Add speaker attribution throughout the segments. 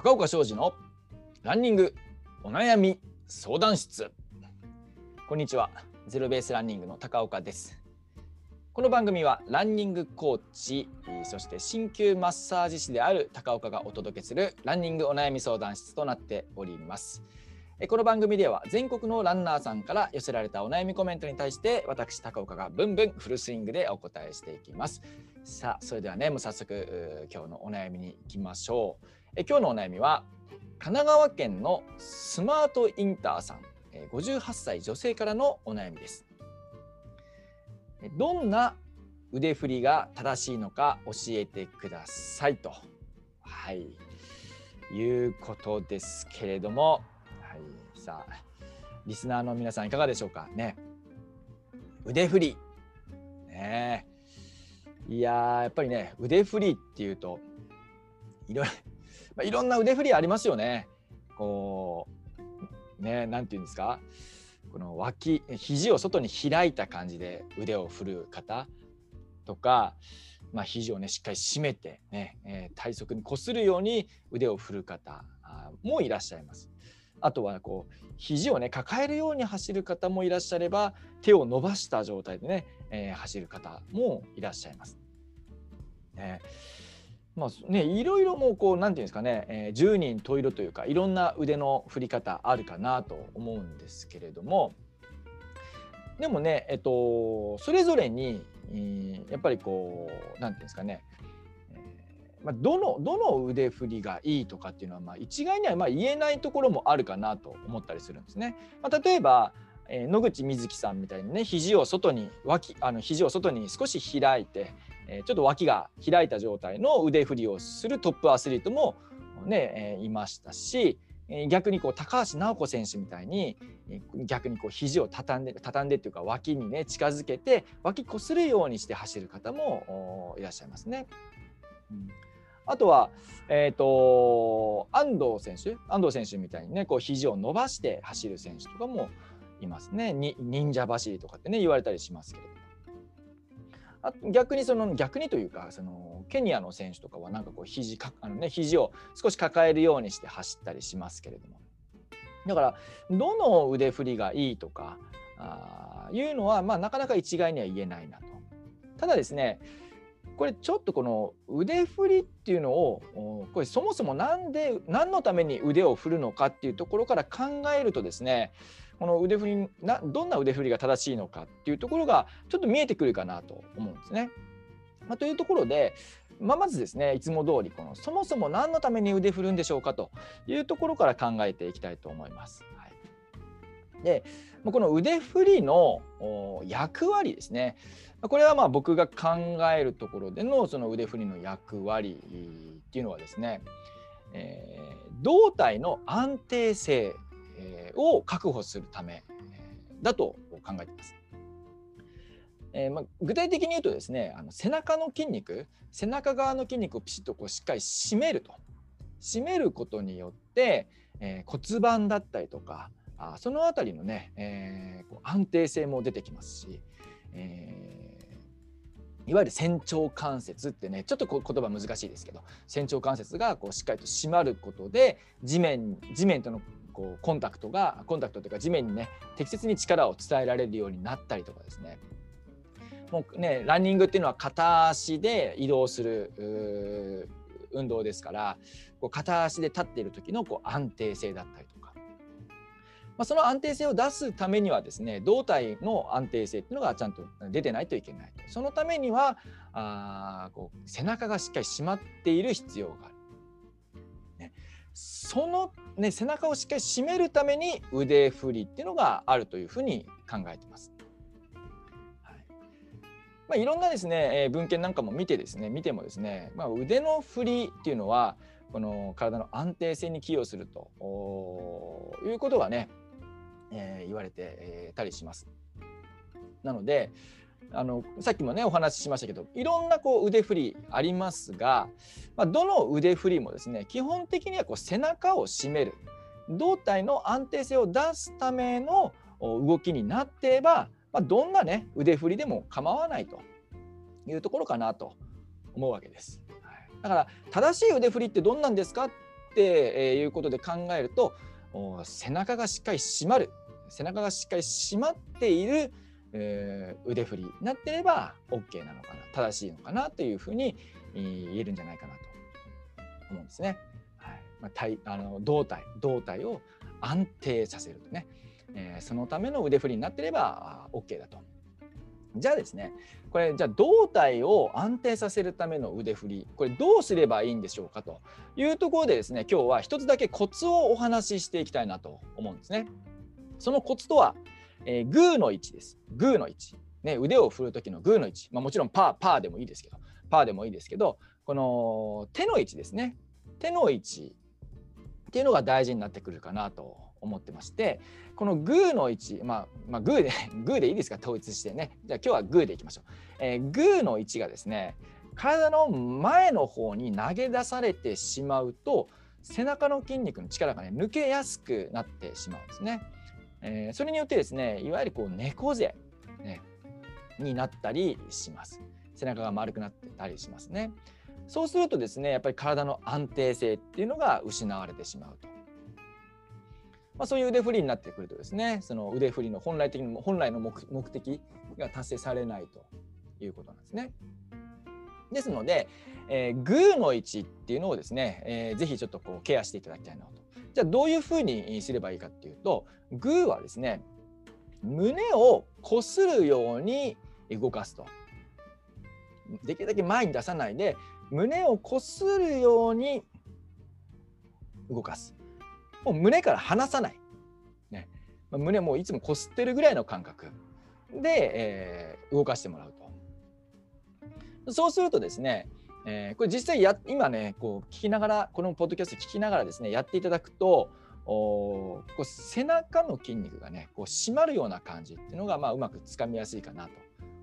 Speaker 1: 高岡昌司のランニングお悩み相談室。こんにちは。ゼロベースランニングの高岡です。この番組はランニングコーチそして鍼灸マッサージ師である高岡がお届けするランニングお悩み相談室となっております。この番組では全国のランナーさんから寄せられたお悩みコメントに対して私高岡がブンブンフルスイングでお答えしていきます。さあそれではねもう早速今日のお悩みに行きましょう。え今日のお悩みは神奈川県のスマートインターさん58歳女性からのお悩みです。どんな腕振りが正しいのか教えてくださいと。はい。いうことですけれどもさあリスナーの皆さんいかがでしょうか？ね。腕振り。ね。いややっぱりね腕振りっていうといろい まあ、いろんな腕振りありますよね。こうねなんて言うんですか？この脇肘を外に開いた感じで腕を振る方とか、まあ、肘をねしっかり締めてね、えー、体側にこするように腕を振る方もいらっしゃいます。あとはこう肘をね抱えるように走る方もいらっしゃれば手を伸ばした状態でね、えー、走る方もいらっしゃいます。ねまあね、いろいろもうこうなんていうんですかね、えー、十人十色というかいろんな腕の振り方あるかなと思うんですけれどもでもねえっとそれぞれに、えー、やっぱりこうなんていうんですかね、まあ、どのどの腕振りがいいとかっていうのはまあ一概にはまあ言えないところもあるかなと思ったりするんですね。まあ、例えばえー、野口みずきさんみたいにね肘を外に脇あの肘を外に少し開いて、えー、ちょっと脇が開いた状態の腕振りをするトップアスリートもね、えー、いましたし逆にこう高橋尚子選手みたいに逆にこう肘を畳んで畳んでっていうか脇にね近づけて脇こするようにして走る方もいらっしゃいますね。うんあとは、えーと、安藤選手安藤選手みたいにねこう肘を伸ばして走る選手とかもいますね。に忍者走りとかってね言われたりしますけれども。あ逆にその逆にというかそのケニアの選手とかはなんかこう肘かあの、ね、肘を少し抱えるようにして走ったりしますけれども。だからどの腕振りがいいとかあいうのは、まあ、なかなか一概には言えないなと。ただですねこれちょっとこの腕振りっていうのをこれそもそも何で何のために腕を振るのかっていうところから考えるとですねこの腕振りなどんな腕振りが正しいのかっていうところがちょっと見えてくるかなと思うんですね。まあ、というところで、まあ、まずですねいつも通りこのそもそも何のために腕振るんでしょうかというところから考えていきたいと思います。はい、でこの腕振りの役割ですねこれはまあ僕が考えるところでのその腕振りの役割っていうのはですね、えー、胴体の安定性を確保するためだと考えています。えーまあ、具体的に言うとですねあの背中の筋肉背中側の筋肉をピシッとこうしっかり締めると締めることによって、えー、骨盤だったりとかあその辺りのね、えー、こう安定性も出てきますし、えー、いわゆる仙腸関節ってねちょっと言葉難しいですけど仙腸関節がこうしっかりと締まることで地面地面とのこうコンタクトがコンタクトというか地面にね適切に力を伝えられるようになったりとかですね。もうねランニングっていうのは片足で移動する運動ですからこう片足で立っている時のこう安定性だったりとか、まあ、その安定性を出すためにはですね胴体の安定性っていうのがちゃんと出てないといけないそのためにはあこう背中がしっかり締まっている必要がある。その、ね、背中をしっかり締めるために腕振りっていうのがあるというふうに考えてます。いまあ、いろんなですね、えー、文献なんかも見てですね見てもですね、まあ、腕の振りっていうのはこの体の安定性に寄与するということがね、えー、言われてえたりします。なので、あのさっきもねお話ししましたけどいろんなこう腕振りありますが、まあ、どの腕振りもですね基本的にはこう背中を締める胴体の安定性を出すための動きになっていれば、まあ、どんなね腕振りでも構わないというところかなと思うわけです。だから正しい腕振りってどんなんですかっていうことで考えると背中がしっかり締まる背中がしっかり締まっている、えー、腕振りになってれば OK なのかな正しいのかなというふうに言えるんじゃないかなと思うんですね。はいまあ、体あの胴体胴体を安定させるとね、えー、そのための腕振りになってれば OK だと。じゃあですねこれじゃあ胴体を安定させるための腕振りこれどうすればいいんでしょうかというところでですね今日は一つだけコツをお話ししていきたいなと思うんですね。そのコツとは、えー、グーの位置です。グーの位置。ね、腕を振る時のグーの位置。まあ、もちろんパー、パーでもいいですけど、パーでもいいですけど、この手の位置ですね。手の位置っていうのが大事になってくるかなと思ってましてこのグーの位置まあ、まあ、グーで グーでいいですか統一してね。じゃあ今日はグーでいきましょう、えー、グーの位置がですね体の前の方に投げ出されてしまうと背中の筋肉の力がね抜けやすくなってしまうんですね、えー、それによってですねいわゆるこう猫背、ね、になったりします。背中が丸くなってたりしますね。そうするとですねやっぱり体の安定性っていうのが失われてしまうと。まあ、そういう腕振りになってくるとですねその腕振りの本来的に本来の目的が達成されないということなんですね。ですので、えー、グーの位置っていうのをですね、えー、ぜひちょっとこうケアしていただきたいなと。じゃあどういうふうにすればいいかっていうとグーはですね胸をこするように動かすと。できるだけ前に出さないで胸をこするように動かす。もう胸から離さない。ね、胸もいつもこすってるぐらいの感覚で、えー、動かしてもらうと。そうするとですね、えー、これ実際や今ねこう聞きながらこのポッドキャスト聞きながらですねやっていただくとおこう背中の筋肉がねこう締まるような感じっていうのが、まあ、うまくつかみやすいかなと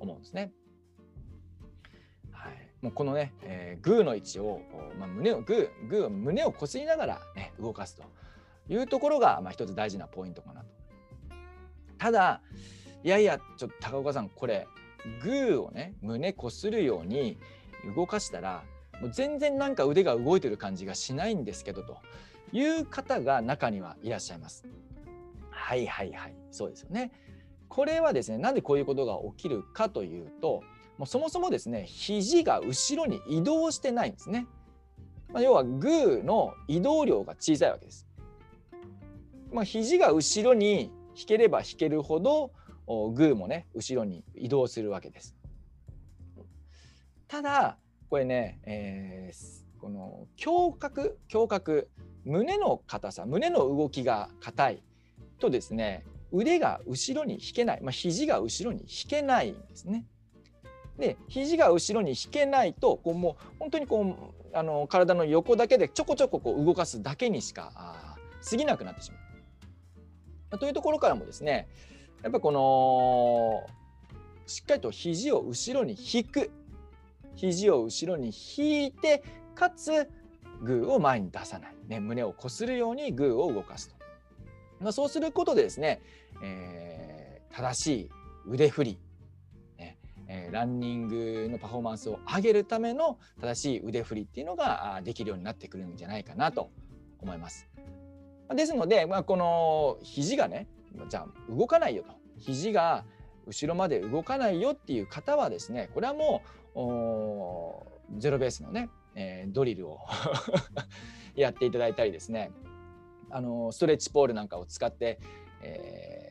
Speaker 1: 思うんですね。はいもうこのね、えー、グーの位置を、まあ、胸をグーグー胸をこすりながら、ね、動かすというところが、まあ、一つ大事なポイントかなと。ただいやいやちょっと高岡さんこれグーをね胸こするように動かしたらもう全然なんか腕が動いてる感じがしないんですけどという方が中にはいらっしゃいます。はいはいはいそうですよね。これはですねなんでこういうことが起きるかというともうそもそもですね肘が後ろに移動してないんですね。まあ、要はグーの移動量が小さいわけです。まあ、肘が後ろに引ければ引けるほどグーもね後ろに移動するわけです。ただこれね、えー、この胸郭胸郭胸の硬さ胸の動きが硬いとですね腕が後ろに引けない、まあ、肘が後ろに引けないんですね。で肘が後ろに引けないとこうもう本当にこうあの体の横だけでちょこちょここう動かすだけにしか過ぎなくなってしまう。というところからもですねやっぱこのしっかりと肘を後ろに引く。肘を後ろに引いてかつグーを前に出さない、ね、胸をこするようにグーを動かすと、まあ、そうすることでですね、えー、正しい腕振り。ねえー、ランニングのパフォーマンスを上げるための正しい腕振りっていうのができるようになってくるんじゃないかなと思います。ですので、まあ、この肘がねじゃあ動かないよと。肘が後ろまで動かないよっていう方はですねこれはもうゼロベースのね、えー、ドリルを やっていただいたりですねあのストレッチポールなんかを使って、えー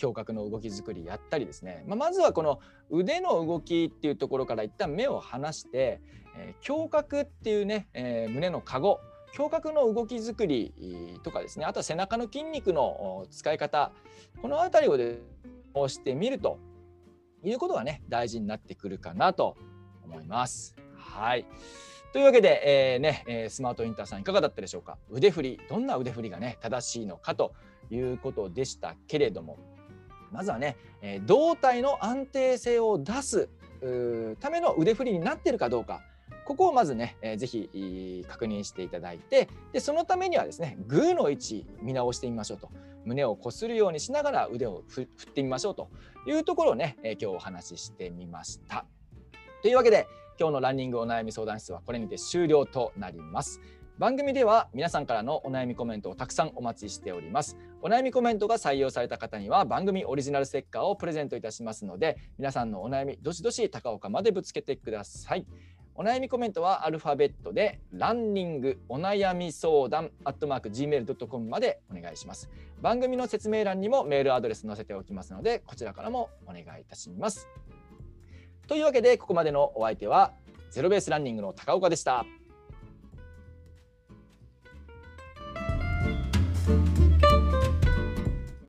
Speaker 1: 胸郭の動き作りやったりですね、まあ、まずはこの腕の動きっていうところから一旦目を離して、えー、胸郭っていうね、えー、胸のカゴ胸郭の動き作りとかですねあとは背中の筋肉の使い方この辺りをで押してみるということがね大事になってくるかなと思います。はい。というわけで、えー、ね、え、スマートインターさんいかがだったでしょうか？腕振りどんな腕振りがね正しいのかということでしたけれども。まずはね、え、胴体の安定性を出すための腕振りになっているかどうか。ここをまずね、えー、ぜひ確認していただいてでそのためにはですねグーの位置見直してみましょうと胸をこするようにしながら腕を振ってみましょうというところをね、えー、今日お話ししてみました。というわけで今日のランニングお悩み相談室はこれにて終了となります。番組では皆さんからのお悩みコメントをたくさんお待ちしておりますお悩みコメントが採用された方には番組オリジナルステッカーをプレゼントいたしますので皆さんのお悩みどしどし高岡までぶつけてくださいお悩みコメントはアルファベットでランニングお悩み相談アットマーク gmail.com までお願いします番組の説明欄にもメールアドレス載せておきますのでこちらからもお願いいたしますというわけでここまでのお相手はゼロベースランニングの高岡でした。